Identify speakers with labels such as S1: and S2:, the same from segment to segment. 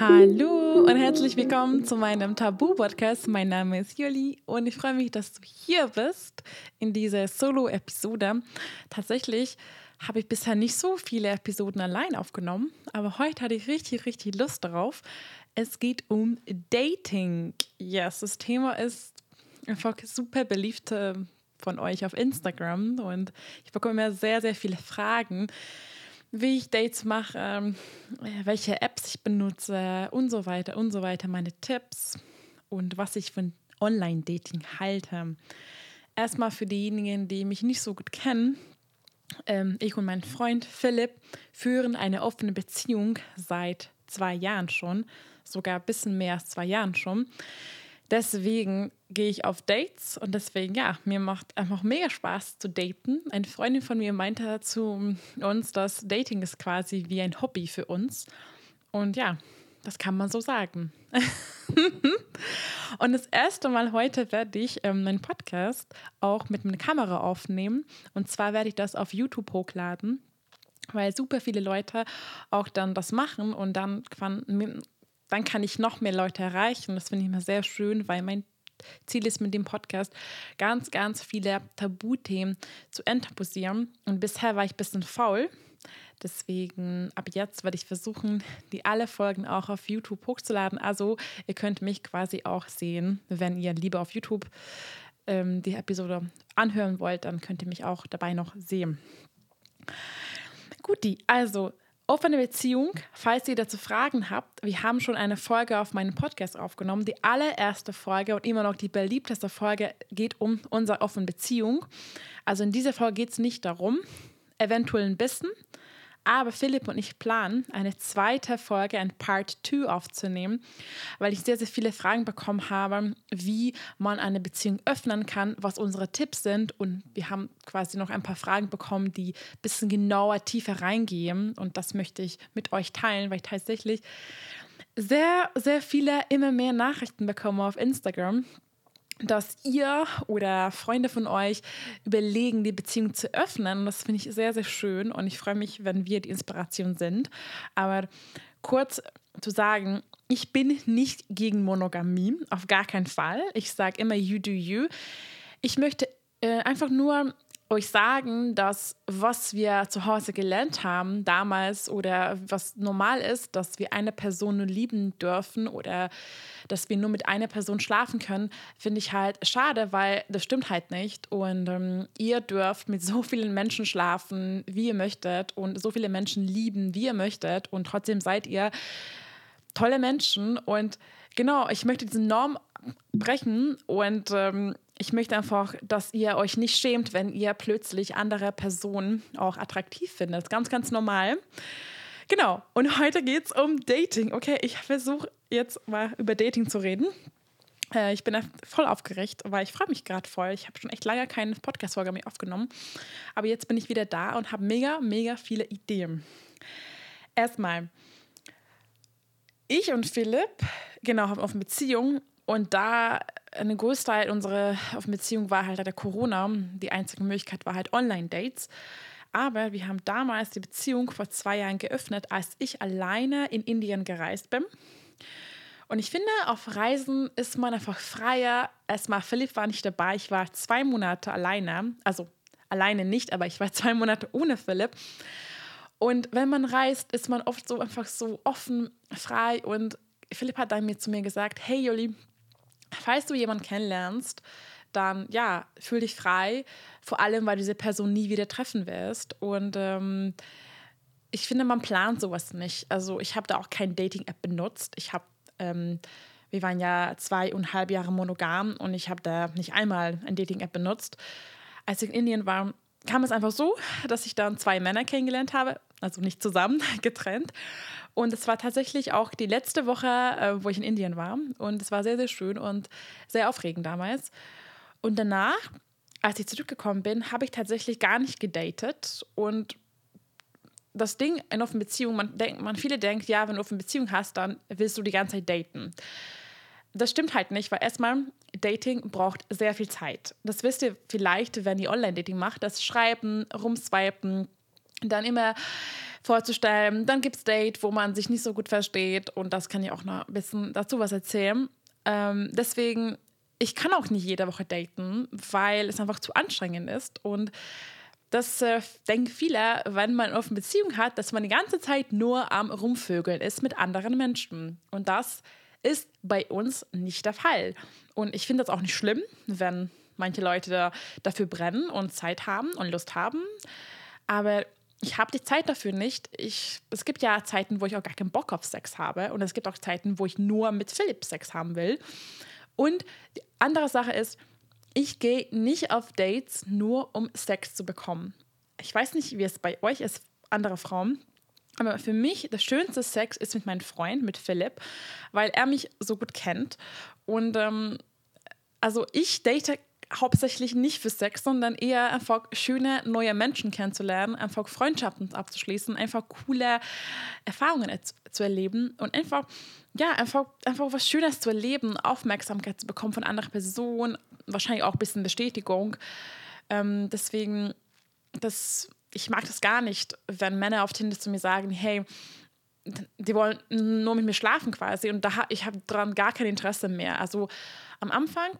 S1: Hallo und herzlich willkommen zu meinem Tabu-Podcast. Mein Name ist Juli und ich freue mich, dass du hier bist in dieser Solo-Episode. Tatsächlich habe ich bisher nicht so viele Episoden allein aufgenommen, aber heute hatte ich richtig, richtig Lust darauf. Es geht um Dating. Yes, das Thema ist einfach super beliebt äh, von euch auf Instagram und ich bekomme immer sehr, sehr viele Fragen wie ich Dates mache, ähm, welche Apps ich benutze und so weiter und so weiter, meine Tipps und was ich von Online-Dating halte. Erstmal für diejenigen, die mich nicht so gut kennen. Ähm, ich und mein Freund Philipp führen eine offene Beziehung seit zwei Jahren schon, sogar ein bisschen mehr als zwei Jahren schon. Deswegen gehe ich auf Dates und deswegen, ja, mir macht einfach mega Spaß zu daten. Eine Freundin von mir meinte zu uns, dass Dating ist quasi wie ein Hobby für uns. Und ja, das kann man so sagen. und das erste Mal heute werde ich ähm, meinen Podcast auch mit einer Kamera aufnehmen. Und zwar werde ich das auf YouTube hochladen, weil super viele Leute auch dann das machen und dann dann kann ich noch mehr Leute erreichen. Das finde ich immer sehr schön, weil mein Ziel ist mit dem Podcast ganz, ganz viele Tabuthemen zu enttabuisieren. Und bisher war ich ein bisschen faul. Deswegen ab jetzt werde ich versuchen, die alle Folgen auch auf YouTube hochzuladen. Also ihr könnt mich quasi auch sehen, wenn ihr lieber auf YouTube ähm, die Episode anhören wollt, dann könnt ihr mich auch dabei noch sehen. Guti, also Offene Beziehung, falls ihr dazu Fragen habt, wir haben schon eine Folge auf meinem Podcast aufgenommen. Die allererste Folge und immer noch die beliebteste Folge geht um unsere offene Beziehung. Also in dieser Folge geht es nicht darum, eventuell ein bisschen, aber Philipp und ich planen, eine zweite Folge, ein Part 2 aufzunehmen, weil ich sehr, sehr viele Fragen bekommen habe, wie man eine Beziehung öffnen kann, was unsere Tipps sind. Und wir haben quasi noch ein paar Fragen bekommen, die ein bisschen genauer, tiefer reingehen. Und das möchte ich mit euch teilen, weil ich tatsächlich sehr, sehr viele, immer mehr Nachrichten bekomme auf Instagram dass ihr oder Freunde von euch überlegen, die Beziehung zu öffnen. Das finde ich sehr, sehr schön und ich freue mich, wenn wir die Inspiration sind. Aber kurz zu sagen, ich bin nicht gegen Monogamie, auf gar keinen Fall. Ich sage immer, you do you. Ich möchte äh, einfach nur euch sagen, dass was wir zu Hause gelernt haben damals oder was normal ist, dass wir eine Person nur lieben dürfen oder dass wir nur mit einer Person schlafen können, finde ich halt schade, weil das stimmt halt nicht. Und ähm, ihr dürft mit so vielen Menschen schlafen, wie ihr möchtet und so viele Menschen lieben, wie ihr möchtet und trotzdem seid ihr tolle Menschen und genau, ich möchte diese Norm brechen und ähm, ich möchte einfach, dass ihr euch nicht schämt, wenn ihr plötzlich andere Personen auch attraktiv findet. Ganz, ganz normal. Genau. Und heute geht es um Dating. Okay, ich versuche jetzt mal über Dating zu reden. Äh, ich bin voll aufgeregt, weil ich freue mich gerade voll. Ich habe schon echt lange keine Podcast-Folge mehr aufgenommen. Aber jetzt bin ich wieder da und habe mega, mega viele Ideen. Erstmal, ich und Philipp, genau, haben auf Beziehung und da ein Großteil unserer Beziehung war halt der Corona. Die einzige Möglichkeit war halt Online-Dates. Aber wir haben damals die Beziehung vor zwei Jahren geöffnet, als ich alleine in Indien gereist bin. Und ich finde, auf Reisen ist man einfach freier. Erstmal, Philipp war nicht dabei. Ich war zwei Monate alleine. Also alleine nicht, aber ich war zwei Monate ohne Philipp. Und wenn man reist, ist man oft so einfach so offen, frei. Und Philipp hat dann mir zu mir gesagt: Hey, Joli, falls du jemanden kennenlernst, dann ja, fühl dich frei, vor allem, weil du diese Person nie wieder treffen wirst. Und ähm, ich finde, man plant sowas nicht. Also ich habe da auch kein Dating-App benutzt. Ich habe, ähm, wir waren ja zweieinhalb Jahre monogam und ich habe da nicht einmal ein Dating-App benutzt. Als ich in Indien war, kam es einfach so, dass ich dann zwei Männer kennengelernt habe, also nicht zusammen, getrennt. Und es war tatsächlich auch die letzte Woche, äh, wo ich in Indien war. Und es war sehr, sehr schön und sehr aufregend damals. Und danach, als ich zurückgekommen bin, habe ich tatsächlich gar nicht gedatet. Und das Ding in offenen Beziehungen, man, denk, man viele denkt, ja, wenn du offene Beziehung hast, dann willst du die ganze Zeit daten. Das stimmt halt nicht, weil erstmal Dating braucht sehr viel Zeit. Das wisst ihr vielleicht, wenn ihr Online-Dating macht, das Schreiben, Rumswipen, dann immer vorzustellen. Dann gibt es Date, wo man sich nicht so gut versteht und das kann ich auch noch ein bisschen dazu was erzählen. Ähm, deswegen, ich kann auch nicht jede Woche daten, weil es einfach zu anstrengend ist und das äh, denken viele, wenn man eine offene Beziehung hat, dass man die ganze Zeit nur am Rumvögeln ist mit anderen Menschen. Und das ist bei uns nicht der Fall. Und ich finde das auch nicht schlimm, wenn manche Leute da, dafür brennen und Zeit haben und Lust haben. Aber ich habe die Zeit dafür nicht. Ich, es gibt ja Zeiten, wo ich auch gar keinen Bock auf Sex habe. Und es gibt auch Zeiten, wo ich nur mit Philipp Sex haben will. Und die andere Sache ist, ich gehe nicht auf Dates nur, um Sex zu bekommen. Ich weiß nicht, wie es bei euch ist, andere Frauen. Aber für mich das schönste Sex ist mit meinem Freund, mit Philipp, weil er mich so gut kennt. Und ähm, also ich date hauptsächlich nicht für Sex, sondern eher einfach schöne neue Menschen kennenzulernen, einfach Freundschaften abzuschließen, einfach coole Erfahrungen zu erleben und einfach, ja, einfach, einfach was Schönes zu erleben, Aufmerksamkeit zu bekommen von anderen Personen, wahrscheinlich auch ein bisschen Bestätigung. Ähm, deswegen, das, ich mag das gar nicht, wenn Männer auf Tinder zu mir sagen, hey, die wollen nur mit mir schlafen quasi und da ich habe daran gar kein Interesse mehr. Also am Anfang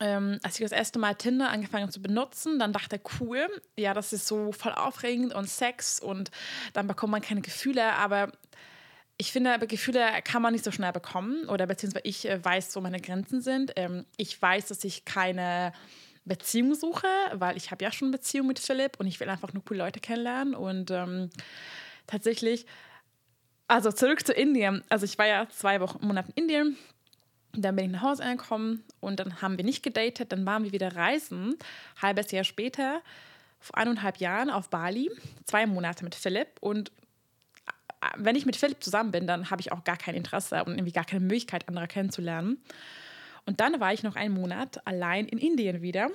S1: ähm, als ich das erste Mal Tinder angefangen zu benutzen, dann dachte ich, cool, ja, das ist so voll aufregend und Sex und dann bekommt man keine Gefühle, aber ich finde, Gefühle kann man nicht so schnell bekommen oder beziehungsweise ich äh, weiß, wo meine Grenzen sind. Ähm, ich weiß, dass ich keine Beziehung suche, weil ich habe ja schon eine Beziehung mit Philipp und ich will einfach nur coole Leute kennenlernen und ähm, tatsächlich, also zurück zu Indien. Also ich war ja zwei Wochen, Monate in Indien dann bin ich nach Hause angekommen und dann haben wir nicht gedatet. Dann waren wir wieder reisen. Halbes Jahr später, vor eineinhalb Jahren auf Bali, zwei Monate mit Philipp. Und äh, wenn ich mit Philipp zusammen bin, dann habe ich auch gar kein Interesse und irgendwie gar keine Möglichkeit, andere kennenzulernen. Und dann war ich noch einen Monat allein in Indien wieder,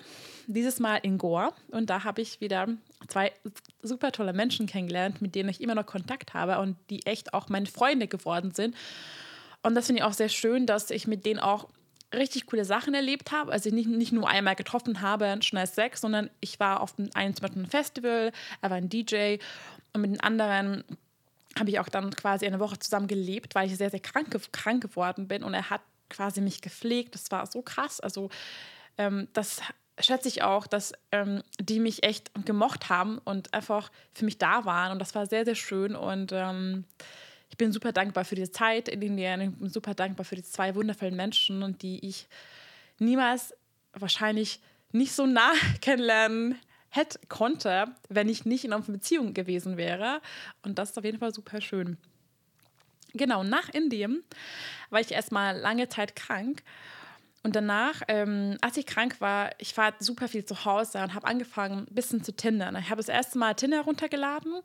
S1: dieses Mal in Goa. Und da habe ich wieder zwei super tolle Menschen kennengelernt, mit denen ich immer noch Kontakt habe und die echt auch meine Freunde geworden sind. Und das finde ich auch sehr schön, dass ich mit denen auch richtig coole Sachen erlebt habe. Also nicht, nicht nur einmal getroffen habe, schnell Sex, sondern ich war auf einem, zum Beispiel einem Festival, er war ein DJ und mit den anderen habe ich auch dann quasi eine Woche zusammen gelebt, weil ich sehr, sehr krank, krank geworden bin und er hat quasi mich gepflegt. Das war so krass. Also ähm, das schätze ich auch, dass ähm, die mich echt gemocht haben und einfach für mich da waren und das war sehr, sehr schön und ähm, ich bin super dankbar für die Zeit in Indien. Ich bin super dankbar für die zwei wundervollen Menschen, die ich niemals wahrscheinlich nicht so nah kennenlernen hätte, konnte, wenn ich nicht in einer Beziehung gewesen wäre. Und das ist auf jeden Fall super schön. Genau, nach Indien war ich erstmal lange Zeit krank. Und danach, ähm, als ich krank war, ich war super viel zu Hause und habe angefangen, ein bisschen zu tindern. Ich habe das erste Mal Tinder runtergeladen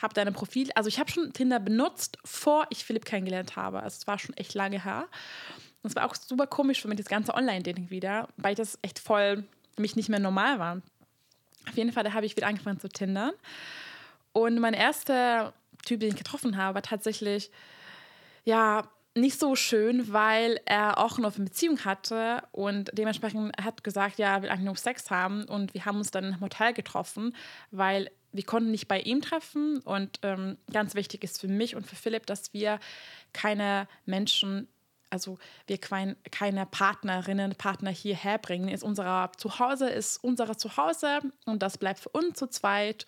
S1: habe deine Profil, also ich habe schon Tinder benutzt, vor ich Philipp kennengelernt habe. Also es war schon echt lange her. Und es war auch super komisch für mich, das ganze Online-Dating wieder, weil das echt voll für mich nicht mehr normal war. Auf jeden Fall, da habe ich wieder angefangen zu tindern. Und mein erster Typ, den ich getroffen habe, war tatsächlich, ja, nicht so schön, weil er auch eine Beziehung hatte und dementsprechend hat gesagt, ja, er will eigentlich nur Sex haben und wir haben uns dann im Hotel getroffen, weil wir konnten nicht bei ihm treffen und ähm, ganz wichtig ist für mich und für Philipp, dass wir keine Menschen, also wir kein, keine Partnerinnen, Partner hierher bringen. Ist unser Zuhause ist unser Zuhause und das bleibt für uns zu zweit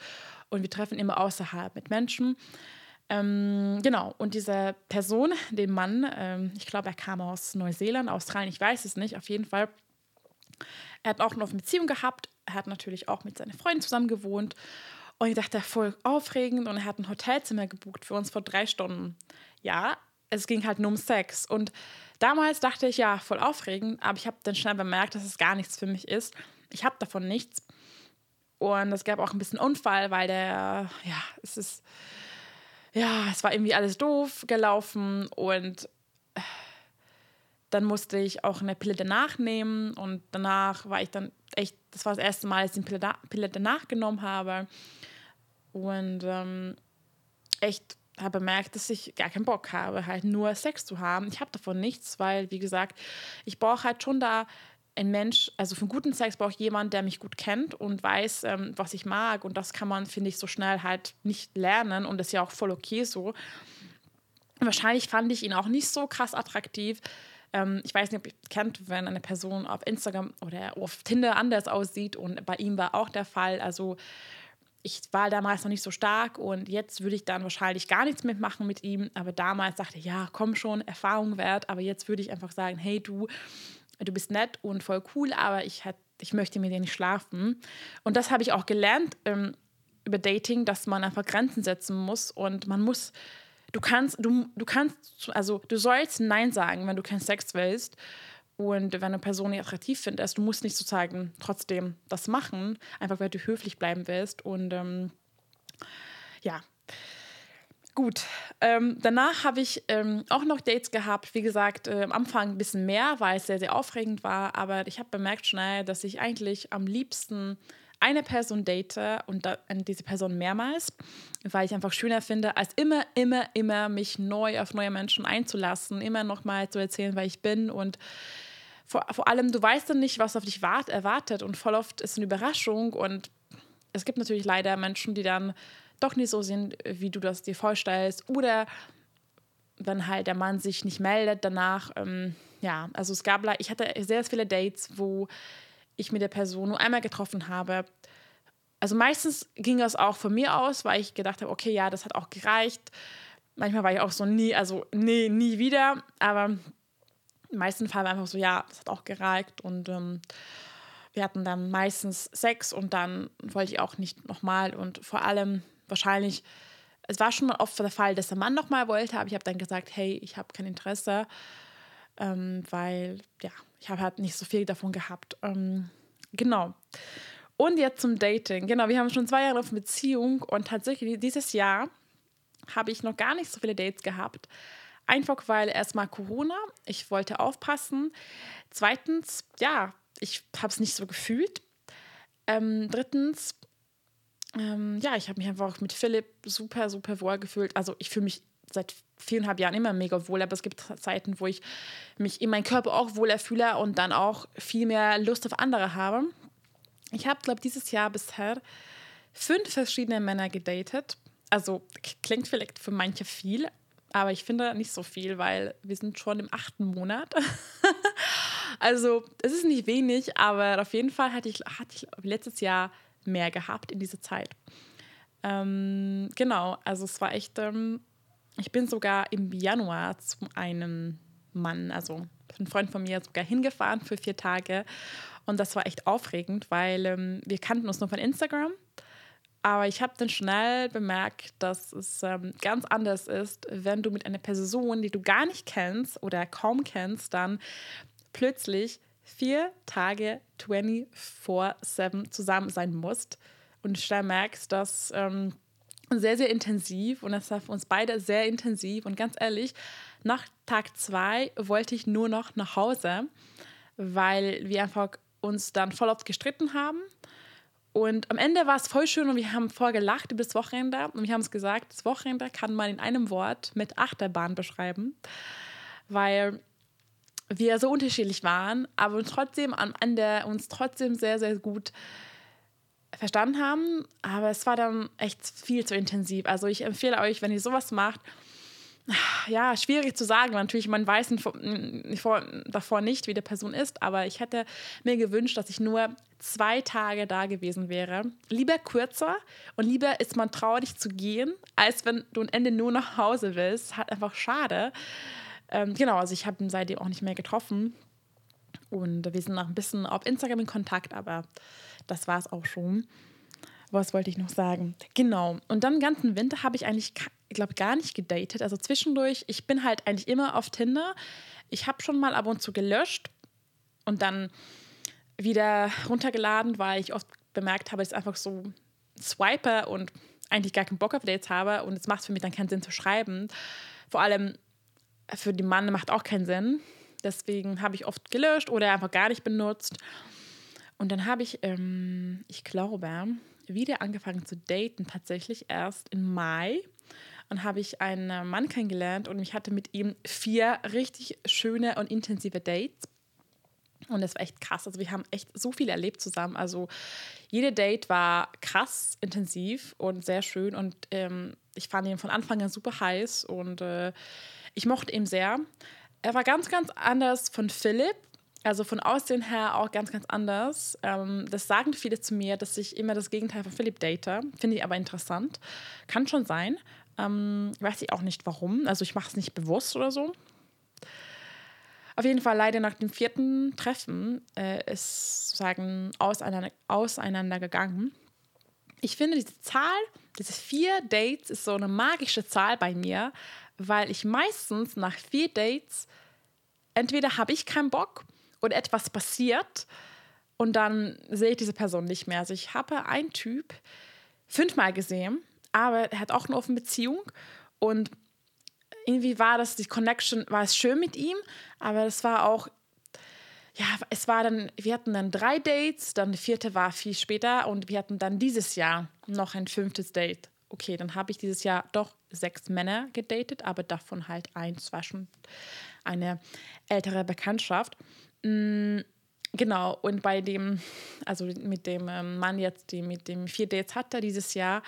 S1: und wir treffen immer außerhalb mit Menschen. Ähm, genau, und diese Person, den Mann, ähm, ich glaube, er kam aus Neuseeland, Australien, ich weiß es nicht, auf jeden Fall. Er hat auch eine Beziehung gehabt, er hat natürlich auch mit seiner Freundin zusammen gewohnt und ich dachte, voll aufregend. Und er hat ein Hotelzimmer gebucht für uns vor drei Stunden. Ja, es ging halt nur um Sex. Und damals dachte ich, ja, voll aufregend. Aber ich habe dann schnell bemerkt, dass es gar nichts für mich ist. Ich habe davon nichts. Und es gab auch ein bisschen Unfall, weil der, ja, es ist, ja, es war irgendwie alles doof gelaufen. Und dann musste ich auch eine Pille danach nehmen. Und danach war ich dann echt, das war das erste Mal, dass ich eine Pille danach genommen habe. Und ähm, echt habe bemerkt, dass ich gar keinen Bock habe, halt nur Sex zu haben. Ich habe davon nichts, weil, wie gesagt, ich brauche halt schon da ein Mensch, also für einen guten Sex brauche ich jemanden, der mich gut kennt und weiß, ähm, was ich mag. Und das kann man, finde ich, so schnell halt nicht lernen. Und das ist ja auch voll okay so. Wahrscheinlich fand ich ihn auch nicht so krass attraktiv. Ähm, ich weiß nicht, ob ihr kennt, wenn eine Person auf Instagram oder auf Tinder anders aussieht. Und bei ihm war auch der Fall. Also ich war damals noch nicht so stark und jetzt würde ich dann wahrscheinlich gar nichts mitmachen mit ihm. Aber damals dachte ich, ja, komm schon, Erfahrung wert. Aber jetzt würde ich einfach sagen, hey du, du bist nett und voll cool, aber ich, hat, ich möchte mit dir nicht schlafen. Und das habe ich auch gelernt ähm, über Dating, dass man einfach Grenzen setzen muss und man muss, du kannst, du, du kannst, also du sollst Nein sagen, wenn du keinen Sex willst. Und wenn eine Person nicht attraktiv findest, du musst nicht sozusagen trotzdem das machen, einfach weil du höflich bleiben willst. Und ähm, ja, Gut, ähm, danach habe ich ähm, auch noch Dates gehabt. Wie gesagt, äh, am Anfang ein bisschen mehr, weil es sehr, sehr aufregend war. Aber ich habe bemerkt schnell, dass ich eigentlich am liebsten eine Person date und da, diese Person mehrmals, weil ich einfach schöner finde, als immer, immer, immer mich neu auf neue Menschen einzulassen, immer nochmal zu erzählen, wer ich bin und vor, vor allem, du weißt dann nicht, was auf dich wart, erwartet und voll oft ist eine Überraschung und es gibt natürlich leider Menschen, die dann doch nicht so sind, wie du das dir vorstellst. Oder wenn halt der Mann sich nicht meldet danach. Ähm, ja, also es gab, ich hatte sehr viele Dates, wo ich mit der Person nur einmal getroffen habe. Also meistens ging das auch von mir aus, weil ich gedacht habe, okay, ja, das hat auch gereicht. Manchmal war ich auch so nie, also nee, nie wieder. Aber im meisten Fall war einfach so, ja, das hat auch gereicht und ähm, wir hatten dann meistens Sex und dann wollte ich auch nicht nochmal und vor allem wahrscheinlich, es war schon oft der Fall, dass der Mann nochmal wollte, aber ich habe dann gesagt, hey, ich habe kein Interesse, ähm, weil ja, ich habe halt nicht so viel davon gehabt. Ähm, genau. Und jetzt zum Dating. Genau, wir haben schon zwei Jahre auf Beziehung und tatsächlich dieses Jahr habe ich noch gar nicht so viele Dates gehabt. Einfach weil erstmal Corona, ich wollte aufpassen. Zweitens, ja, ich habe es nicht so gefühlt. Ähm, drittens, ähm, ja, ich habe mich einfach mit Philipp super, super wohl gefühlt. Also ich fühle mich seit viereinhalb Jahren immer mega wohl, aber es gibt Zeiten, wo ich mich in meinem Körper auch wohler fühle und dann auch viel mehr Lust auf andere habe. Ich habe, glaube dieses Jahr bisher fünf verschiedene Männer gedatet. Also klingt vielleicht für manche viel, aber ich finde nicht so viel, weil wir sind schon im achten Monat. also es ist nicht wenig, aber auf jeden Fall hatte ich, hatte ich letztes Jahr mehr gehabt in dieser Zeit. Ähm, genau, also es war echt, ähm, ich bin sogar im Januar zu einem Mann, also ein Freund von mir, sogar hingefahren für vier Tage. Und das war echt aufregend, weil ähm, wir kannten uns nur von Instagram. Aber ich habe dann schnell bemerkt, dass es ähm, ganz anders ist, wenn du mit einer Person, die du gar nicht kennst oder kaum kennst, dann plötzlich vier Tage 24-7 zusammen sein musst und schnell merkst, dass ähm, sehr, sehr intensiv und das war für uns beide sehr intensiv und ganz ehrlich, nach Tag zwei wollte ich nur noch nach Hause, weil wir einfach uns dann voll oft gestritten haben. Und am Ende war es voll schön und wir haben voll gelacht über das Wochenende. Und wir haben es gesagt, das Wochenende kann man in einem Wort mit Achterbahn beschreiben, weil wir so unterschiedlich waren, aber trotzdem am Ende uns trotzdem sehr, sehr gut verstanden haben. Aber es war dann echt viel zu intensiv. Also ich empfehle euch, wenn ihr sowas macht, ja, schwierig zu sagen. Natürlich, man weiß davor nicht, wie die Person ist, aber ich hätte mir gewünscht, dass ich nur zwei Tage da gewesen wäre. Lieber kürzer und lieber ist man traurig zu gehen, als wenn du am Ende nur nach Hause willst. Hat einfach schade. Ähm, genau, also ich habe ihn seitdem auch nicht mehr getroffen. Und wir sind noch ein bisschen auf Instagram in Kontakt, aber das war es auch schon. Was wollte ich noch sagen? Genau. Und dann den ganzen Winter habe ich eigentlich, ich glaube, gar nicht gedatet. Also zwischendurch, ich bin halt eigentlich immer auf Tinder. Ich habe schon mal ab und zu gelöscht und dann wieder runtergeladen, weil ich oft bemerkt habe, dass ich einfach so swipe und eigentlich gar keinen Bock auf Dates habe und es macht für mich dann keinen Sinn zu schreiben. Vor allem, für den Mann macht auch keinen Sinn. Deswegen habe ich oft gelöscht oder einfach gar nicht benutzt. Und dann habe ich, ähm, ich glaube, wieder angefangen zu daten, tatsächlich erst im Mai. Und habe ich einen Mann kennengelernt und ich hatte mit ihm vier richtig schöne und intensive Dates. Und das war echt krass. Also wir haben echt so viel erlebt zusammen. Also jede Date war krass, intensiv und sehr schön. Und ähm, ich fand ihn von Anfang an super heiß und äh, ich mochte ihn sehr. Er war ganz, ganz anders von Philipp. Also von Aussehen her auch ganz, ganz anders. Ähm, das sagen viele zu mir, dass ich immer das Gegenteil von Philipp date. Finde ich aber interessant. Kann schon sein. Ähm, weiß ich auch nicht warum. Also ich mache es nicht bewusst oder so. Auf jeden Fall leider nach dem vierten Treffen äh, ist sozusagen auseinander, auseinandergegangen. Ich finde diese Zahl, diese vier Dates ist so eine magische Zahl bei mir, weil ich meistens nach vier Dates entweder habe ich keinen Bock oder etwas passiert und dann sehe ich diese Person nicht mehr. Also ich habe einen Typ fünfmal gesehen, aber er hat auch eine offene Beziehung und irgendwie war das, die Connection, war es schön mit ihm, aber es war auch, ja, es war dann, wir hatten dann drei Dates, dann die vierte war viel später und wir hatten dann dieses Jahr noch ein fünftes Date. Okay, dann habe ich dieses Jahr doch sechs Männer gedatet, aber davon halt eins war schon eine ältere Bekanntschaft. Mhm, genau, und bei dem, also mit dem ähm, Mann jetzt, die mit dem vier Dates hatte dieses Jahr,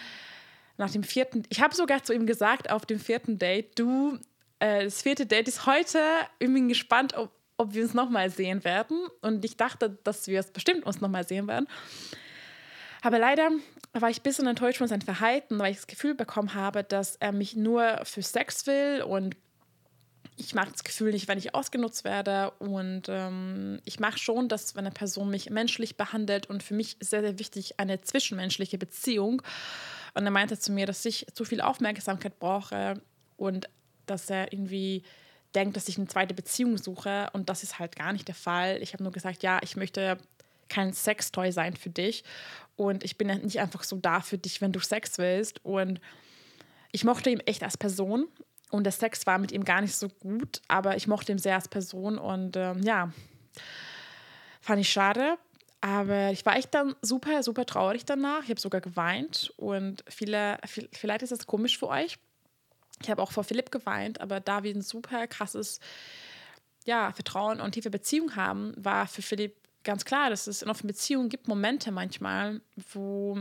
S1: nach dem vierten, ich habe sogar zu ihm gesagt auf dem vierten Date, du, äh, das vierte Date ist heute, ich bin gespannt, ob, ob wir uns nochmal sehen werden. Und ich dachte, dass wir es bestimmt uns nochmal sehen werden. Aber leider war ich ein bisschen enttäuscht von seinem Verhalten, weil ich das Gefühl bekommen habe, dass er mich nur für Sex will und ich mag das Gefühl nicht, wenn ich ausgenutzt werde. Und ähm, ich mache schon, dass wenn eine Person mich menschlich behandelt und für mich sehr, sehr wichtig eine zwischenmenschliche Beziehung. Und er meinte zu mir, dass ich zu viel Aufmerksamkeit brauche und dass er irgendwie denkt, dass ich eine zweite Beziehung suche. Und das ist halt gar nicht der Fall. Ich habe nur gesagt, ja, ich möchte kein Sextoy sein für dich. Und ich bin nicht einfach so da für dich, wenn du Sex willst. Und ich mochte ihn echt als Person. Und der Sex war mit ihm gar nicht so gut, aber ich mochte ihn sehr als Person. Und ähm, ja, fand ich schade. Aber ich war echt dann super, super traurig danach. Ich habe sogar geweint und viele, vielleicht ist das komisch für euch. Ich habe auch vor Philipp geweint, aber da wir ein super krasses ja, Vertrauen und tiefe Beziehung haben, war für Philipp ganz klar, dass es in offenen Beziehungen gibt Momente manchmal, wo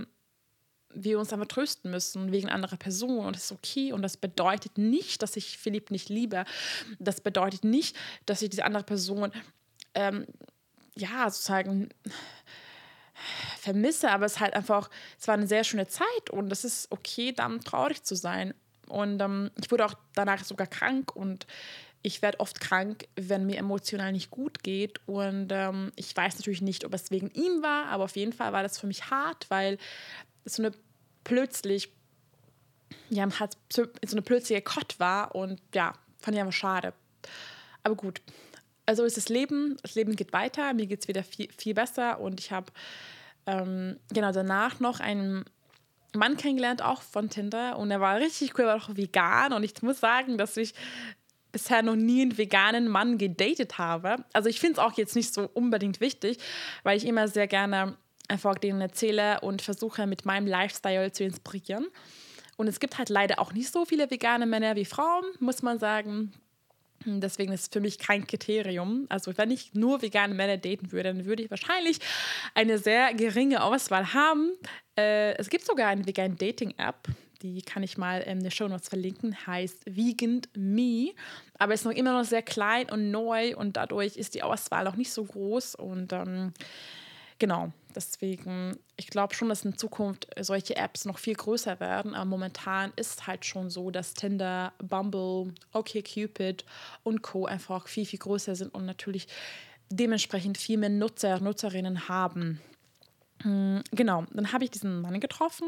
S1: wir uns einfach trösten müssen wegen anderer Personen und das ist okay und das bedeutet nicht, dass ich Philipp nicht liebe. Das bedeutet nicht, dass ich diese andere Person ähm, ja, sozusagen vermisse, aber es ist halt einfach, es war eine sehr schöne Zeit und es ist okay, dann traurig zu sein. Und ähm, ich wurde auch danach sogar krank und ich werde oft krank, wenn mir emotional nicht gut geht. Und ähm, ich weiß natürlich nicht, ob es wegen ihm war, aber auf jeden Fall war das für mich hart, weil so eine plötzlich, ja, halt so eine plötzliche Cut war und ja, fand ich einfach schade. Aber gut, also ist das Leben, das Leben geht weiter, mir geht es wieder viel, viel besser und ich habe ähm, genau danach noch einen Mann kennengelernt, auch von Tinder und er war richtig cool, er war auch vegan und ich muss sagen, dass ich bisher noch nie einen veganen Mann gedatet habe. Also ich finde es auch jetzt nicht so unbedingt wichtig, weil ich immer sehr gerne einfach denen erzähle und versuche mit meinem Lifestyle zu inspirieren. Und es gibt halt leider auch nicht so viele vegane Männer wie Frauen, muss man sagen. Deswegen ist es für mich kein Kriterium. Also wenn ich nur vegane Männer daten würde, dann würde ich wahrscheinlich eine sehr geringe Auswahl haben. Äh, es gibt sogar eine vegane Dating-App, die kann ich mal in den Show Notes verlinken, heißt Vegan Me. Aber ist noch immer noch sehr klein und neu und dadurch ist die Auswahl noch nicht so groß. Und ähm, genau, Deswegen, ich glaube schon, dass in Zukunft solche Apps noch viel größer werden. Aber momentan ist halt schon so, dass Tinder, Bumble, OkCupid und Co. einfach viel, viel größer sind und natürlich dementsprechend viel mehr Nutzer, Nutzerinnen haben. Hm, genau, dann habe ich diesen Mann getroffen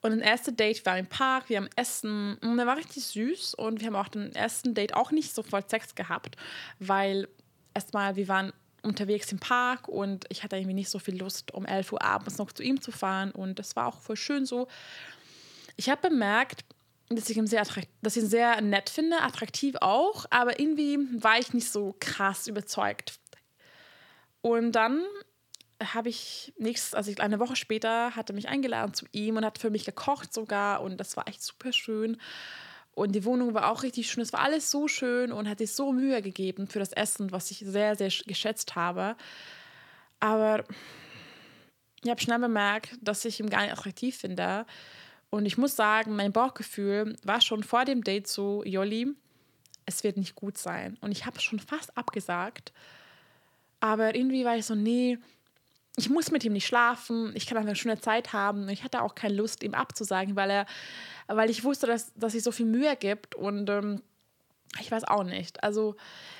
S1: und das erste Date war im Park, wir haben Essen und er war richtig süß und wir haben auch den ersten Date auch nicht sofort Sex gehabt, weil erstmal wir waren unterwegs im Park und ich hatte irgendwie nicht so viel Lust, um 11 Uhr abends noch zu ihm zu fahren und das war auch voll schön so. Ich habe bemerkt, dass ich ihn sehr, dass ich ihn sehr nett finde, attraktiv auch, aber irgendwie war ich nicht so krass überzeugt. Und dann habe ich nächstes, also eine Woche später, hatte mich eingeladen zu ihm und hat für mich gekocht sogar und das war echt super schön. Und die Wohnung war auch richtig schön. Es war alles so schön und hat sich so Mühe gegeben für das Essen, was ich sehr, sehr geschätzt habe. Aber ich habe schnell bemerkt, dass ich ihn gar nicht attraktiv finde. Und ich muss sagen, mein Bauchgefühl war schon vor dem Date so, Jolli, es wird nicht gut sein. Und ich habe schon fast abgesagt. Aber irgendwie war ich so, nee, ich muss mit ihm nicht schlafen, ich kann einfach eine schöne Zeit haben. Ich hatte auch keine Lust, ihm abzusagen, weil er, weil ich wusste, dass, dass sich so viel Mühe gibt und ähm, ich weiß auch nicht. Also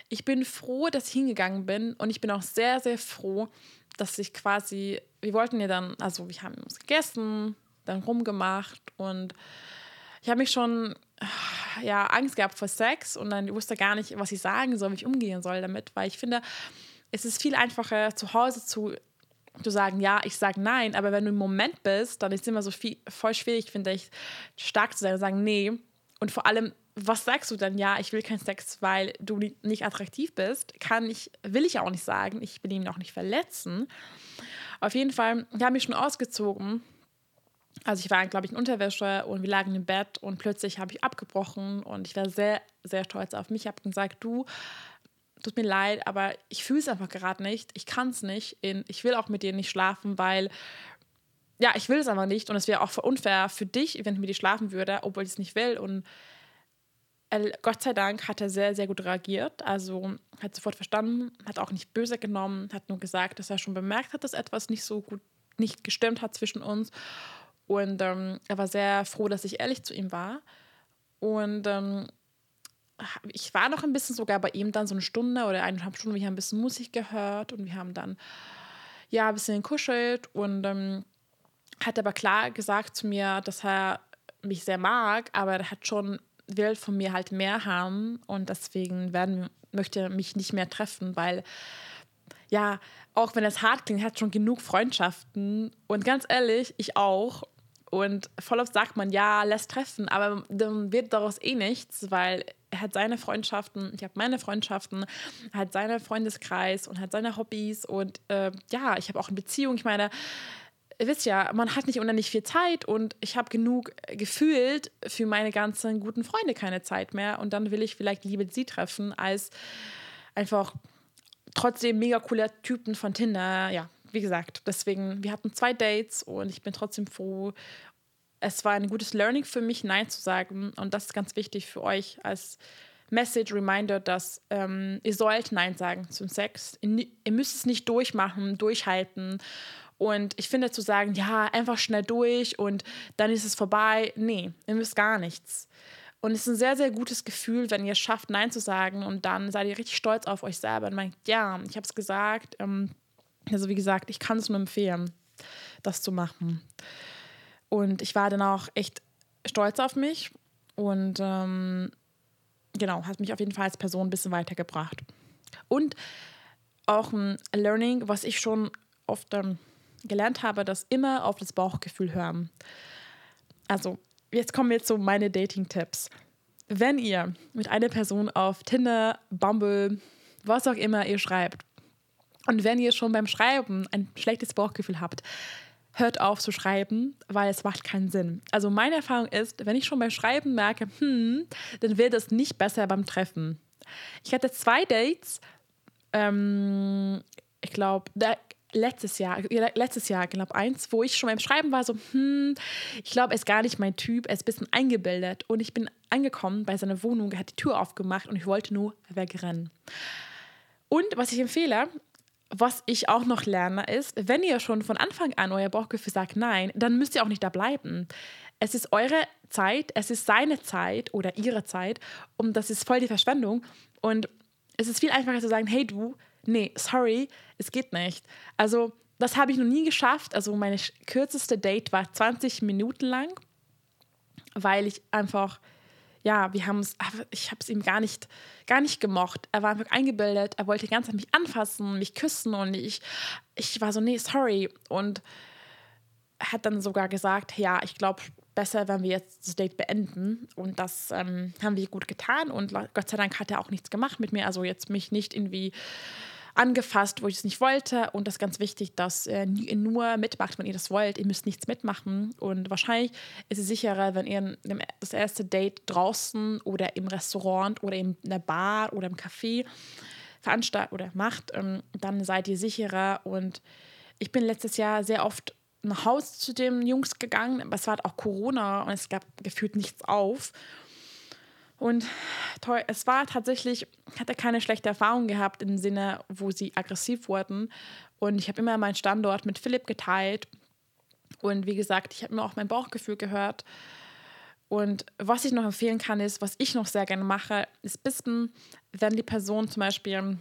S1: ich bin froh, dass ich hingegangen bin und ich bin auch sehr, sehr froh, dass ich quasi, wir wollten ja dann, also wir haben uns gegessen, dann rumgemacht und ich habe mich schon ja, Angst gehabt vor Sex und dann wusste gar nicht, was ich sagen soll, wie ich umgehen soll damit, weil ich finde, es ist viel einfacher zu Hause zu zu sagen, ja, ich sage nein, aber wenn du im Moment bist, dann ist es immer so viel, voll schwierig, finde ich, stark zu sein und sagen, nee. Und vor allem, was sagst du dann? Ja, ich will keinen Sex, weil du nicht attraktiv bist. Kann ich, will ich auch nicht sagen. Ich will ihn auch nicht verletzen. Auf jeden Fall, ich habe mich schon ausgezogen. Also ich war, glaube ich, in Unterwäsche und wir lagen im Bett und plötzlich habe ich abgebrochen und ich war sehr, sehr stolz auf mich. Ich habe gesagt, du, tut mir leid, aber ich fühle es einfach gerade nicht. Ich kann es nicht. In, ich will auch mit dir nicht schlafen, weil ja, ich will es einfach nicht und es wäre auch unfair für dich, wenn ich mit dir schlafen würde, obwohl ich es nicht will. Und äh, Gott sei Dank hat er sehr, sehr gut reagiert. Also hat sofort verstanden, hat auch nicht böse genommen, hat nur gesagt, dass er schon bemerkt hat, dass etwas nicht so gut nicht gestimmt hat zwischen uns. Und ähm, er war sehr froh, dass ich ehrlich zu ihm war. Und ähm, ich war noch ein bisschen sogar bei ihm dann so eine Stunde oder eineinhalb Stunden. Wir haben ein bisschen Musik gehört und wir haben dann ja ein bisschen gekuschelt und ähm, hat aber klar gesagt zu mir, dass er mich sehr mag, aber er hat schon will von mir halt mehr haben und deswegen werden, möchte er mich nicht mehr treffen, weil ja, auch wenn es hart klingt, hat schon genug Freundschaften und ganz ehrlich, ich auch. Und voll oft sagt man, ja, lässt treffen, aber dann wird daraus eh nichts, weil er hat seine Freundschaften, ich habe meine Freundschaften, hat seinen Freundeskreis und hat seine Hobbys und äh, ja, ich habe auch eine Beziehung. Ich meine, ihr wisst ja, man hat nicht unendlich viel Zeit und ich habe genug gefühlt für meine ganzen guten Freunde keine Zeit mehr und dann will ich vielleicht lieber sie treffen als einfach trotzdem mega cooler Typen von Tinder. Ja, wie gesagt, deswegen, wir hatten zwei Dates und ich bin trotzdem froh es war ein gutes Learning für mich, Nein zu sagen. Und das ist ganz wichtig für euch als Message, Reminder, dass ähm, ihr sollt Nein sagen zum Sex. Ihr, müsst es nicht durchmachen, durchhalten. Und ich finde zu sagen, ja, einfach schnell durch und dann ist es vorbei. Nee, ihr müsst gar nichts. Und es ist ein sehr, sehr gutes Gefühl, wenn ihr es schafft, Nein zu sagen und dann seid ihr richtig stolz auf euch selber und meint, ja, ich habe es gesagt. Ähm, also wie gesagt, ich kann es nur empfehlen, das zu machen. Und ich war dann auch echt stolz auf mich und ähm, genau, hat mich auf jeden Fall als Person ein bisschen weitergebracht. Und auch ein Learning, was ich schon oft ähm, gelernt habe, dass immer auf das Bauchgefühl hören. Also, jetzt kommen jetzt so meine Dating-Tipps. Wenn ihr mit einer Person auf Tinder, Bumble, was auch immer ihr schreibt, und wenn ihr schon beim Schreiben ein schlechtes Bauchgefühl habt, hört auf zu schreiben, weil es macht keinen Sinn. Also meine Erfahrung ist, wenn ich schon beim Schreiben merke, hm, dann wird es nicht besser beim Treffen. Ich hatte zwei Dates, ähm, ich glaube, letztes Jahr, letztes Jahr, glaube eins, wo ich schon beim Schreiben war, so, hm, ich glaube, er ist gar nicht mein Typ, er ist ein bisschen eingebildet. Und ich bin angekommen bei seiner Wohnung, er hat die Tür aufgemacht und ich wollte nur wegrennen. Und was ich empfehle, was ich auch noch lerne, ist, wenn ihr schon von Anfang an euer Bauchgefühl sagt nein, dann müsst ihr auch nicht da bleiben. Es ist eure Zeit, es ist seine Zeit oder ihre Zeit und das ist voll die Verschwendung. Und es ist viel einfacher zu sagen, hey du, nee, sorry, es geht nicht. Also das habe ich noch nie geschafft. Also meine kürzeste Date war 20 Minuten lang, weil ich einfach ja, wir haben es, ich habe es ihm gar nicht, gar nicht gemocht. Er war einfach eingebildet, er wollte ganz an mich anfassen, mich küssen und ich, ich war so, nee, sorry. Und hat dann sogar gesagt, ja, ich glaube, besser, wenn wir jetzt das Date beenden. Und das ähm, haben wir gut getan und Gott sei Dank hat er auch nichts gemacht mit mir. Also jetzt mich nicht irgendwie angefasst, wo ich es nicht wollte. Und das ist ganz wichtig, dass ihr nur mitmacht, wenn ihr das wollt. Ihr müsst nichts mitmachen. Und wahrscheinlich ist es sicherer, wenn ihr das erste Date draußen oder im Restaurant oder in der Bar oder im Café veranstaltet oder macht, ähm, dann seid ihr sicherer. Und ich bin letztes Jahr sehr oft nach Hause zu den Jungs gegangen, aber es war auch Corona und es gab gefühlt nichts auf. Und toll, es war tatsächlich, ich hatte keine schlechte Erfahrung gehabt im Sinne, wo sie aggressiv wurden. Und ich habe immer meinen Standort mit Philipp geteilt. Und wie gesagt, ich habe mir auch mein Bauchgefühl gehört. Und was ich noch empfehlen kann, ist, was ich noch sehr gerne mache, ist bisschen, wenn die Person zum Beispiel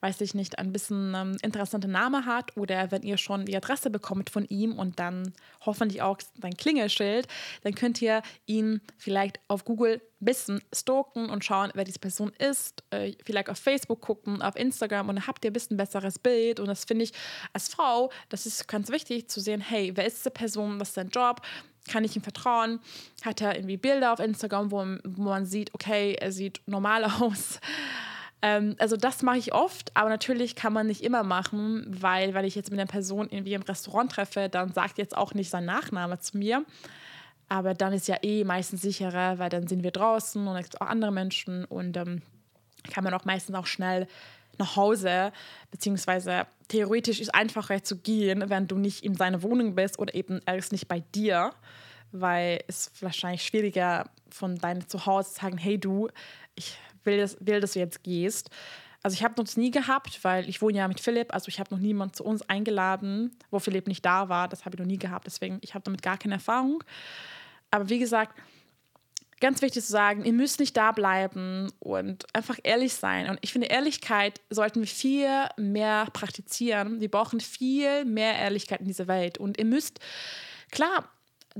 S1: weiß ich nicht, ein bisschen ähm, interessanter Name hat oder wenn ihr schon die Adresse bekommt von ihm und dann hoffentlich auch sein Klingelschild, dann könnt ihr ihn vielleicht auf Google ein bisschen stalken und schauen, wer diese Person ist, äh, vielleicht auf Facebook gucken, auf Instagram und dann habt ihr ein bisschen besseres Bild und das finde ich als Frau, das ist ganz wichtig zu sehen, hey, wer ist diese Person, was ist sein Job, kann ich ihm vertrauen? Hat er irgendwie Bilder auf Instagram, wo, wo man sieht, okay, er sieht normal aus? Ähm, also das mache ich oft, aber natürlich kann man nicht immer machen, weil, weil ich jetzt mit einer Person irgendwie im Restaurant treffe, dann sagt jetzt auch nicht sein Nachname zu mir. Aber dann ist ja eh meistens sicherer, weil dann sind wir draußen und es gibt auch andere Menschen und ähm, kann man auch meistens auch schnell nach Hause, beziehungsweise theoretisch ist es einfacher zu gehen, wenn du nicht in seiner Wohnung bist oder eben er ist nicht bei dir, weil es wahrscheinlich schwieriger von deinem Zuhause zu sagen, hey du, ich will, das, will, dass du jetzt gehst. Also ich habe noch nie gehabt, weil ich wohne ja mit Philipp, also ich habe noch niemanden zu uns eingeladen, wo Philipp nicht da war. Das habe ich noch nie gehabt, deswegen ich habe damit gar keine Erfahrung. Aber wie gesagt, ganz wichtig zu sagen, ihr müsst nicht da bleiben und einfach ehrlich sein. Und ich finde, Ehrlichkeit sollten wir viel mehr praktizieren. Wir brauchen viel mehr Ehrlichkeit in dieser Welt. Und ihr müsst, klar,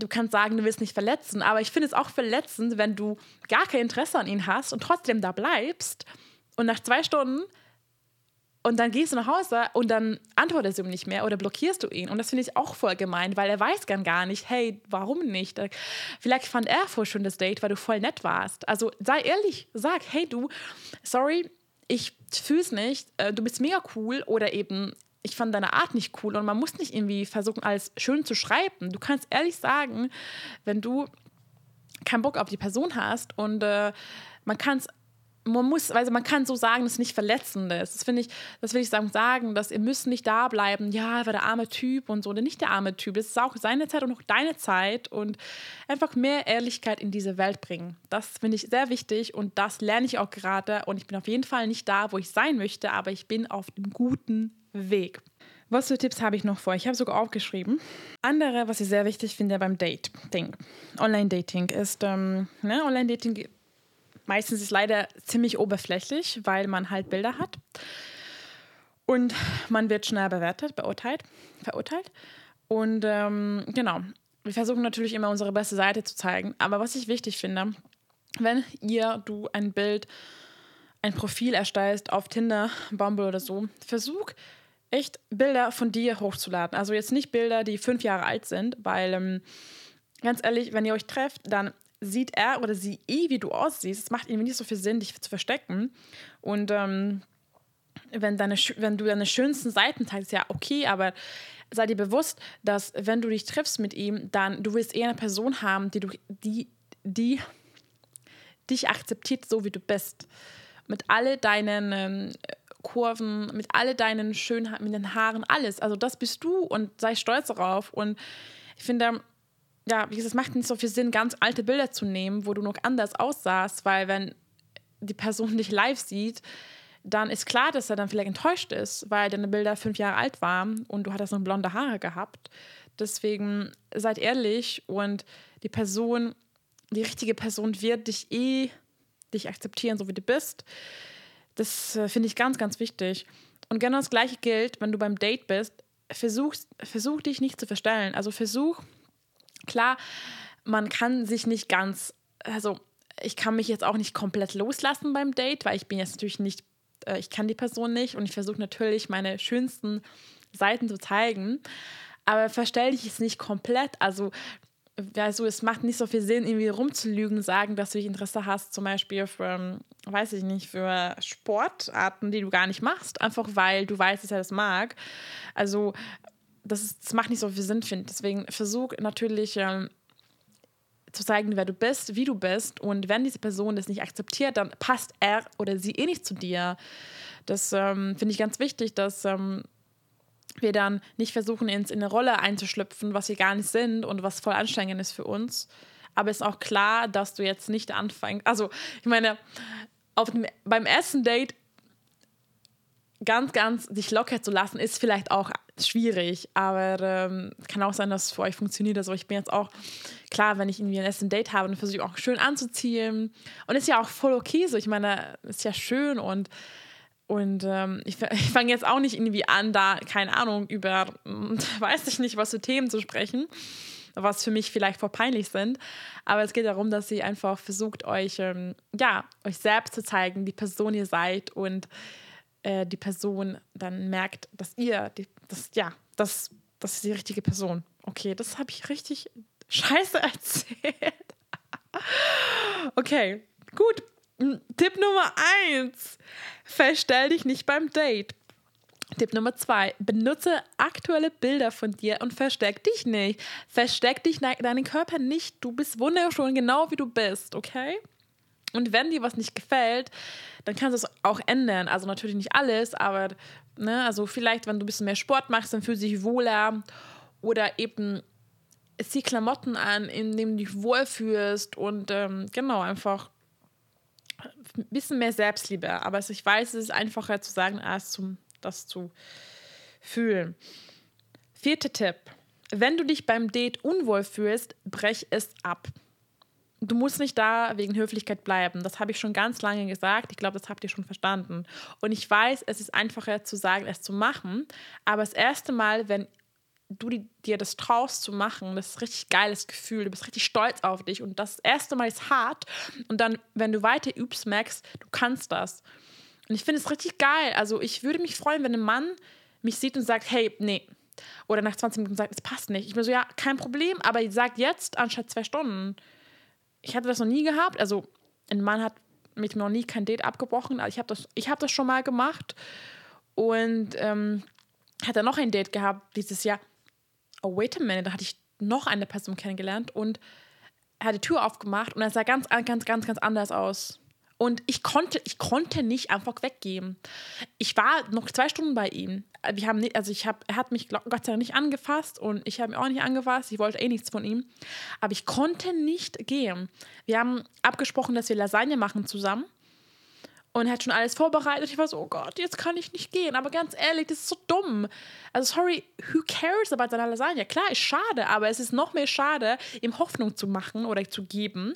S1: du kannst sagen, du willst nicht verletzen, aber ich finde es auch verletzend, wenn du gar kein Interesse an ihn hast und trotzdem da bleibst und nach zwei Stunden und dann gehst du nach Hause und dann antwortest du ihm nicht mehr oder blockierst du ihn. Und das finde ich auch voll gemein, weil er weiß gern gar nicht, hey, warum nicht? Vielleicht fand er voll schon das Date, weil du voll nett warst. Also sei ehrlich, sag, hey du, sorry, ich fühle es nicht, äh, du bist mega cool oder eben ich fand deine Art nicht cool und man muss nicht irgendwie versuchen, alles schön zu schreiben. Du kannst ehrlich sagen, wenn du keinen Bock auf die Person hast und äh, man kann es man muss, also man kann so sagen, dass es nicht verletzend ist. Das finde ich, das will ich sagen, dass ihr müsst nicht da bleiben, ja, war der arme Typ und so, oder nicht der arme Typ. Das ist auch seine Zeit und auch deine Zeit und einfach mehr Ehrlichkeit in diese Welt bringen. Das finde ich sehr wichtig und das lerne ich auch gerade und ich bin auf jeden Fall nicht da, wo ich sein möchte, aber ich bin auf dem guten Weg. Was für Tipps habe ich noch vor? Ich habe sogar aufgeschrieben. Andere, was ich sehr wichtig finde beim Dating, Online-Dating, ist, ähm, ne, Online-Dating meistens ist leider ziemlich oberflächlich, weil man halt Bilder hat. Und man wird schnell bewertet, beurteilt, verurteilt. Und ähm, genau, wir versuchen natürlich immer unsere beste Seite zu zeigen. Aber was ich wichtig finde, wenn ihr, du ein Bild, ein Profil erstellst auf Tinder, Bumble oder so, versuch echt Bilder von dir hochzuladen. Also jetzt nicht Bilder, die fünf Jahre alt sind, weil ähm, ganz ehrlich, wenn ihr euch trefft, dann sieht er oder sie eh, wie du aussiehst. Es macht irgendwie nicht so viel Sinn, dich zu verstecken. Und ähm, wenn, deine, wenn du deine schönsten Seiten teilst, ja, okay, aber sei dir bewusst, dass wenn du dich triffst mit ihm, dann du willst eher eine Person haben, die, du, die, die dich akzeptiert, so wie du bist. Mit all deinen ähm, Kurven, mit all deinen Schönheiten, mit den Haaren, alles. Also das bist du und sei stolz darauf. Und ich finde, ja, wie gesagt, es macht nicht so viel Sinn, ganz alte Bilder zu nehmen, wo du noch anders aussahst, weil wenn die Person dich live sieht, dann ist klar, dass er dann vielleicht enttäuscht ist, weil deine Bilder fünf Jahre alt waren und du hattest noch blonde Haare gehabt. Deswegen seid ehrlich und die Person, die richtige Person wird dich eh dich akzeptieren, so wie du bist. Das äh, finde ich ganz, ganz wichtig. Und genau das Gleiche gilt, wenn du beim Date bist. Versuch, versuch dich nicht zu verstellen. Also versuch, klar, man kann sich nicht ganz, also ich kann mich jetzt auch nicht komplett loslassen beim Date, weil ich bin jetzt natürlich nicht, äh, ich kann die Person nicht und ich versuche natürlich meine schönsten Seiten zu zeigen. Aber verstell dich jetzt nicht komplett. Also also es macht nicht so viel Sinn, irgendwie rumzulügen, sagen, dass du dich Interesse hast, zum Beispiel für, weiß ich nicht, für Sportarten, die du gar nicht machst, einfach weil du weißt, dass er das mag. Also, das, ist, das macht nicht so viel Sinn, finde Deswegen versuch natürlich ähm, zu zeigen, wer du bist, wie du bist. Und wenn diese Person das nicht akzeptiert, dann passt er oder sie eh nicht zu dir. Das ähm, finde ich ganz wichtig, dass ähm, wir dann nicht versuchen, ins, in eine Rolle einzuschlüpfen, was wir gar nicht sind und was voll anstrengend ist für uns. Aber ist auch klar, dass du jetzt nicht anfängst. Also, ich meine, auf dem, beim ersten Date ganz, ganz dich locker zu lassen, ist vielleicht auch schwierig, aber ähm, kann auch sein, dass es für euch funktioniert. Also ich bin jetzt auch, klar, wenn ich irgendwie ein ersten Date habe, dann versuche ich auch schön anzuziehen. Und ist ja auch voll okay so. Ich meine, ist ja schön und und ähm, ich, ich fange jetzt auch nicht irgendwie an, da, keine Ahnung, über, weiß ich nicht, was für Themen zu sprechen, was für mich vielleicht voll peinlich sind. Aber es geht darum, dass ihr einfach versucht, euch, ähm, ja, euch selbst zu zeigen, die Person ihr seid und äh, die Person dann merkt, dass ihr, die, das, ja, das, das ist die richtige Person. Okay, das habe ich richtig scheiße erzählt. okay, gut. Tipp Nummer eins: Verstell dich nicht beim Date. Tipp Nummer zwei: Benutze aktuelle Bilder von dir und versteck dich nicht. Versteck dich deinen Körper nicht. Du bist wunderschön, genau wie du bist, okay? Und wenn dir was nicht gefällt, dann kannst du es auch ändern. Also natürlich nicht alles, aber ne, also vielleicht, wenn du ein bisschen mehr Sport machst, dann fühlst du dich wohler. Oder eben zieh Klamotten an, in denen du dich wohlfühlst und ähm, genau, einfach ein bisschen mehr Selbstliebe. Aber ich weiß, es ist einfacher zu sagen, als zum, das zu fühlen. Vierter Tipp. Wenn du dich beim Date unwohl fühlst, brech es ab. Du musst nicht da wegen Höflichkeit bleiben. Das habe ich schon ganz lange gesagt. Ich glaube, das habt ihr schon verstanden. Und ich weiß, es ist einfacher zu sagen, es zu machen. Aber das erste Mal, wenn du dir das traust zu machen, das ist ein richtig geiles Gefühl. Du bist richtig stolz auf dich und das erste Mal ist hart und dann, wenn du weiter übst, merkst, du kannst das. Und ich finde es richtig geil. Also ich würde mich freuen, wenn ein Mann mich sieht und sagt, hey, nee. Oder nach 20 Minuten sagt, es passt nicht. Ich bin so, ja, kein Problem, aber sagt jetzt anstatt zwei Stunden. Ich hatte das noch nie gehabt. Also ein Mann hat mit mir noch nie kein Date abgebrochen. Also ich habe das, hab das schon mal gemacht. Und ähm, hat er noch ein Date gehabt dieses Jahr oh, wait a minute, da hatte ich noch eine Person kennengelernt und er hat die Tür aufgemacht und er sah ganz, ganz, ganz, ganz anders aus. Und ich konnte, ich konnte nicht einfach weggehen. Ich war noch zwei Stunden bei ihm. Wir haben nicht, also ich habe, er hat mich Gott sei Dank nicht angefasst und ich habe ihn auch nicht angefasst. Ich wollte eh nichts von ihm. Aber ich konnte nicht gehen. Wir haben abgesprochen, dass wir Lasagne machen zusammen und hat schon alles vorbereitet. Ich war so, oh Gott, jetzt kann ich nicht gehen. Aber ganz ehrlich, das ist so dumm. Also, sorry, who cares about seine Lasagne? Klar, ist schade, aber es ist noch mehr schade, ihm Hoffnung zu machen oder zu geben,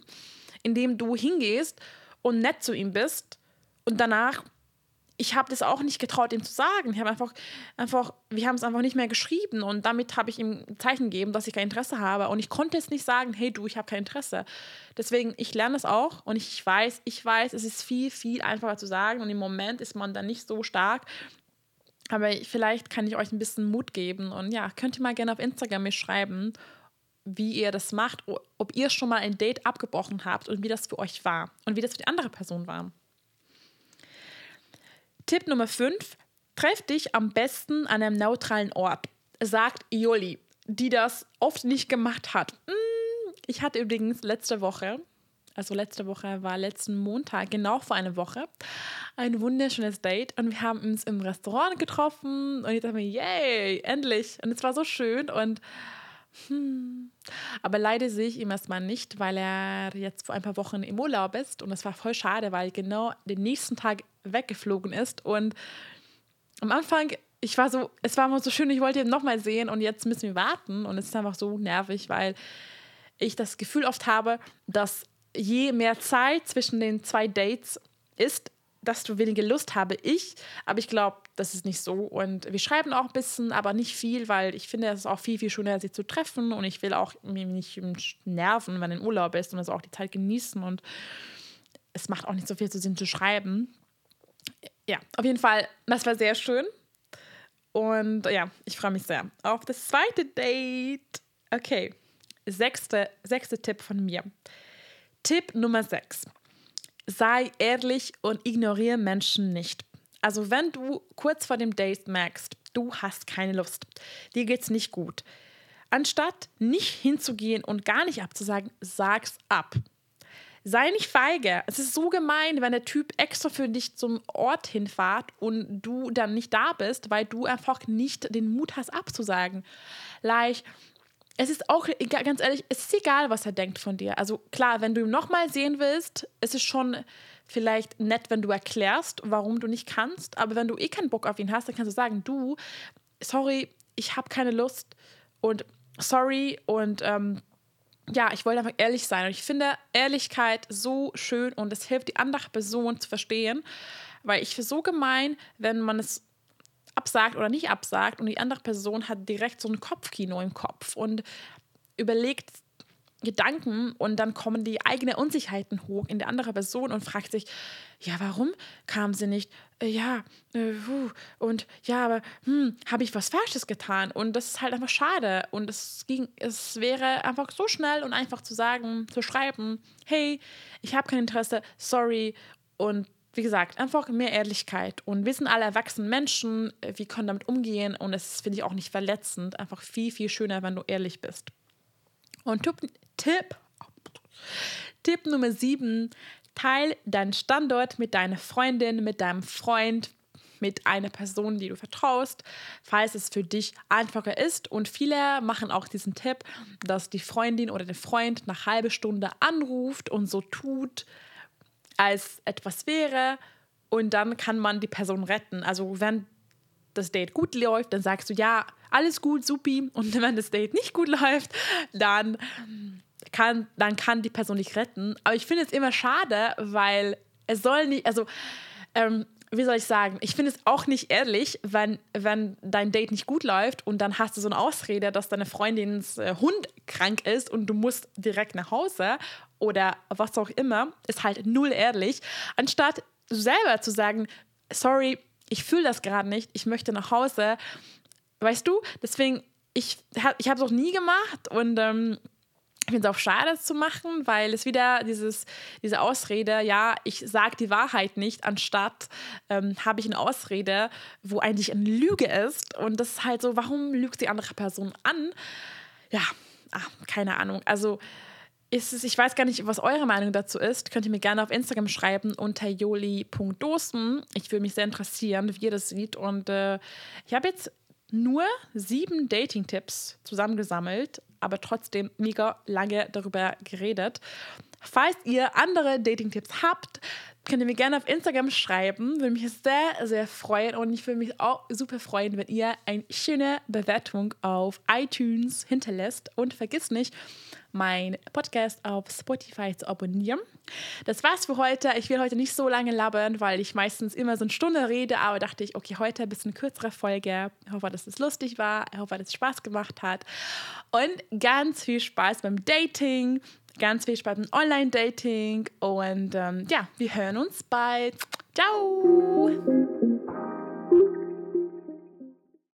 S1: indem du hingehst und nett zu ihm bist und danach ich habe das auch nicht getraut, ihm zu sagen. Ich habe einfach, einfach, wir haben es einfach nicht mehr geschrieben und damit habe ich ihm ein Zeichen gegeben, dass ich kein Interesse habe. Und ich konnte jetzt nicht sagen, hey du, ich habe kein Interesse. Deswegen, ich lerne das auch und ich weiß, ich weiß, es ist viel, viel einfacher zu sagen und im Moment ist man dann nicht so stark. Aber vielleicht kann ich euch ein bisschen Mut geben und ja, könnt ihr mal gerne auf Instagram mir schreiben, wie ihr das macht, ob ihr schon mal ein Date abgebrochen habt und wie das für euch war und wie das für die andere Person war. Tipp Nummer 5. Treff dich am besten an einem neutralen Ort, sagt Ioli, die das oft nicht gemacht hat. Mm, ich hatte übrigens letzte Woche, also letzte Woche war letzten Montag, genau vor einer Woche, ein wunderschönes Date und wir haben uns im Restaurant getroffen und ich dachte mir, yay, endlich. Und es war so schön und hm. Aber leider sehe ich ihn erstmal nicht, weil er jetzt vor ein paar Wochen im Urlaub ist. Und es war voll schade, weil genau den nächsten Tag weggeflogen ist. Und am Anfang, ich war so, es war immer so schön, ich wollte ihn nochmal sehen und jetzt müssen wir warten. Und es ist einfach so nervig, weil ich das Gefühl oft habe, dass je mehr Zeit zwischen den zwei Dates ist, desto weniger Lust habe ich. Aber ich glaube, das ist nicht so. Und wir schreiben auch ein bisschen, aber nicht viel, weil ich finde, es ist auch viel, viel schöner, sich zu treffen. Und ich will auch mich nicht nerven, wenn in Urlaub bist und also auch die Zeit genießen. Und es macht auch nicht so viel zu Sinn zu schreiben. Ja, auf jeden Fall, das war sehr schön. Und ja, ich freue mich sehr auf das zweite Date. Okay, sechste, sechste Tipp von mir. Tipp Nummer sechs. sei ehrlich und ignoriere Menschen nicht. Also wenn du kurz vor dem Date merkst, du hast keine Lust, dir geht's nicht gut, anstatt nicht hinzugehen und gar nicht abzusagen, sag's ab. Sei nicht feige. Es ist so gemein, wenn der Typ extra für dich zum Ort hinfahrt und du dann nicht da bist, weil du einfach nicht den Mut hast abzusagen. Like, es ist auch, ganz ehrlich, es ist egal, was er denkt von dir. Also klar, wenn du ihn nochmal sehen willst, ist es schon vielleicht nett, wenn du erklärst, warum du nicht kannst. Aber wenn du eh keinen Bock auf ihn hast, dann kannst du sagen, du, sorry, ich habe keine Lust und sorry und ähm, ja, ich wollte einfach ehrlich sein. Und ich finde Ehrlichkeit so schön und es hilft die andere Person zu verstehen, weil ich finde so gemein, wenn man es absagt oder nicht absagt und die andere Person hat direkt so ein Kopfkino im Kopf und überlegt Gedanken und dann kommen die eigenen Unsicherheiten hoch in der andere Person und fragt sich, ja, warum kam sie nicht? Äh, ja, äh, und ja, aber hm, habe ich was Falsches getan? Und das ist halt einfach schade. Und es ging, es wäre einfach so schnell und einfach zu sagen, zu schreiben, hey, ich habe kein Interesse, sorry. Und wie gesagt, einfach mehr Ehrlichkeit. Und wir sind alle erwachsene Menschen, wir können damit umgehen und es finde ich auch nicht verletzend. Einfach viel, viel schöner, wenn du ehrlich bist. Und Tipp, Tipp, Tipp Nummer 7, teil deinen Standort mit deiner Freundin, mit deinem Freund, mit einer Person, die du vertraust, falls es für dich einfacher ist. Und viele machen auch diesen Tipp, dass die Freundin oder der Freund nach halbe Stunde anruft und so tut, als etwas wäre und dann kann man die Person retten. Also wenn das Date gut läuft, dann sagst du ja, alles gut, supi. Und wenn das Date nicht gut läuft, dann kann, dann kann die Person dich retten. Aber ich finde es immer schade, weil es soll nicht, also ähm, wie soll ich sagen, ich finde es auch nicht ehrlich, wenn, wenn dein Date nicht gut läuft und dann hast du so eine Ausrede, dass deine Freundins äh, Hund krank ist und du musst direkt nach Hause oder was auch immer, ist halt null ehrlich, anstatt selber zu sagen, sorry, ich fühle das gerade nicht, ich möchte nach Hause. Weißt du, deswegen, ich, ich habe es auch nie gemacht und ähm, ich finde es auch schade, das zu machen, weil es wieder dieses, diese Ausrede, ja, ich sage die Wahrheit nicht, anstatt ähm, habe ich eine Ausrede, wo eigentlich eine Lüge ist. Und das ist halt so, warum lügt die andere Person an? Ja, ach, keine Ahnung. Also ist es, ich weiß gar nicht, was eure Meinung dazu ist. Könnt ihr mir gerne auf Instagram schreiben unter joli.dosen. Ich würde mich sehr interessieren, wie ihr das seht. Und äh, ich habe jetzt nur sieben Dating-Tipps zusammengesammelt, aber trotzdem mega lange darüber geredet. Falls ihr andere Dating-Tipps habt, könnt ihr mir gerne auf Instagram schreiben. Würde mich sehr, sehr freuen. Und ich würde mich auch super freuen, wenn ihr eine schöne Bewertung auf iTunes hinterlässt. Und vergiss nicht, mein Podcast auf Spotify zu abonnieren. Das war's für heute. Ich will heute nicht so lange labern, weil ich meistens immer so eine Stunde rede, aber dachte ich, okay, heute ein bisschen kürzere Folge. Ich hoffe, dass es lustig war. Ich hoffe, dass es Spaß gemacht hat. Und ganz viel Spaß beim Dating, ganz viel Spaß beim Online-Dating. Und ähm, ja, wir hören uns bald. Ciao!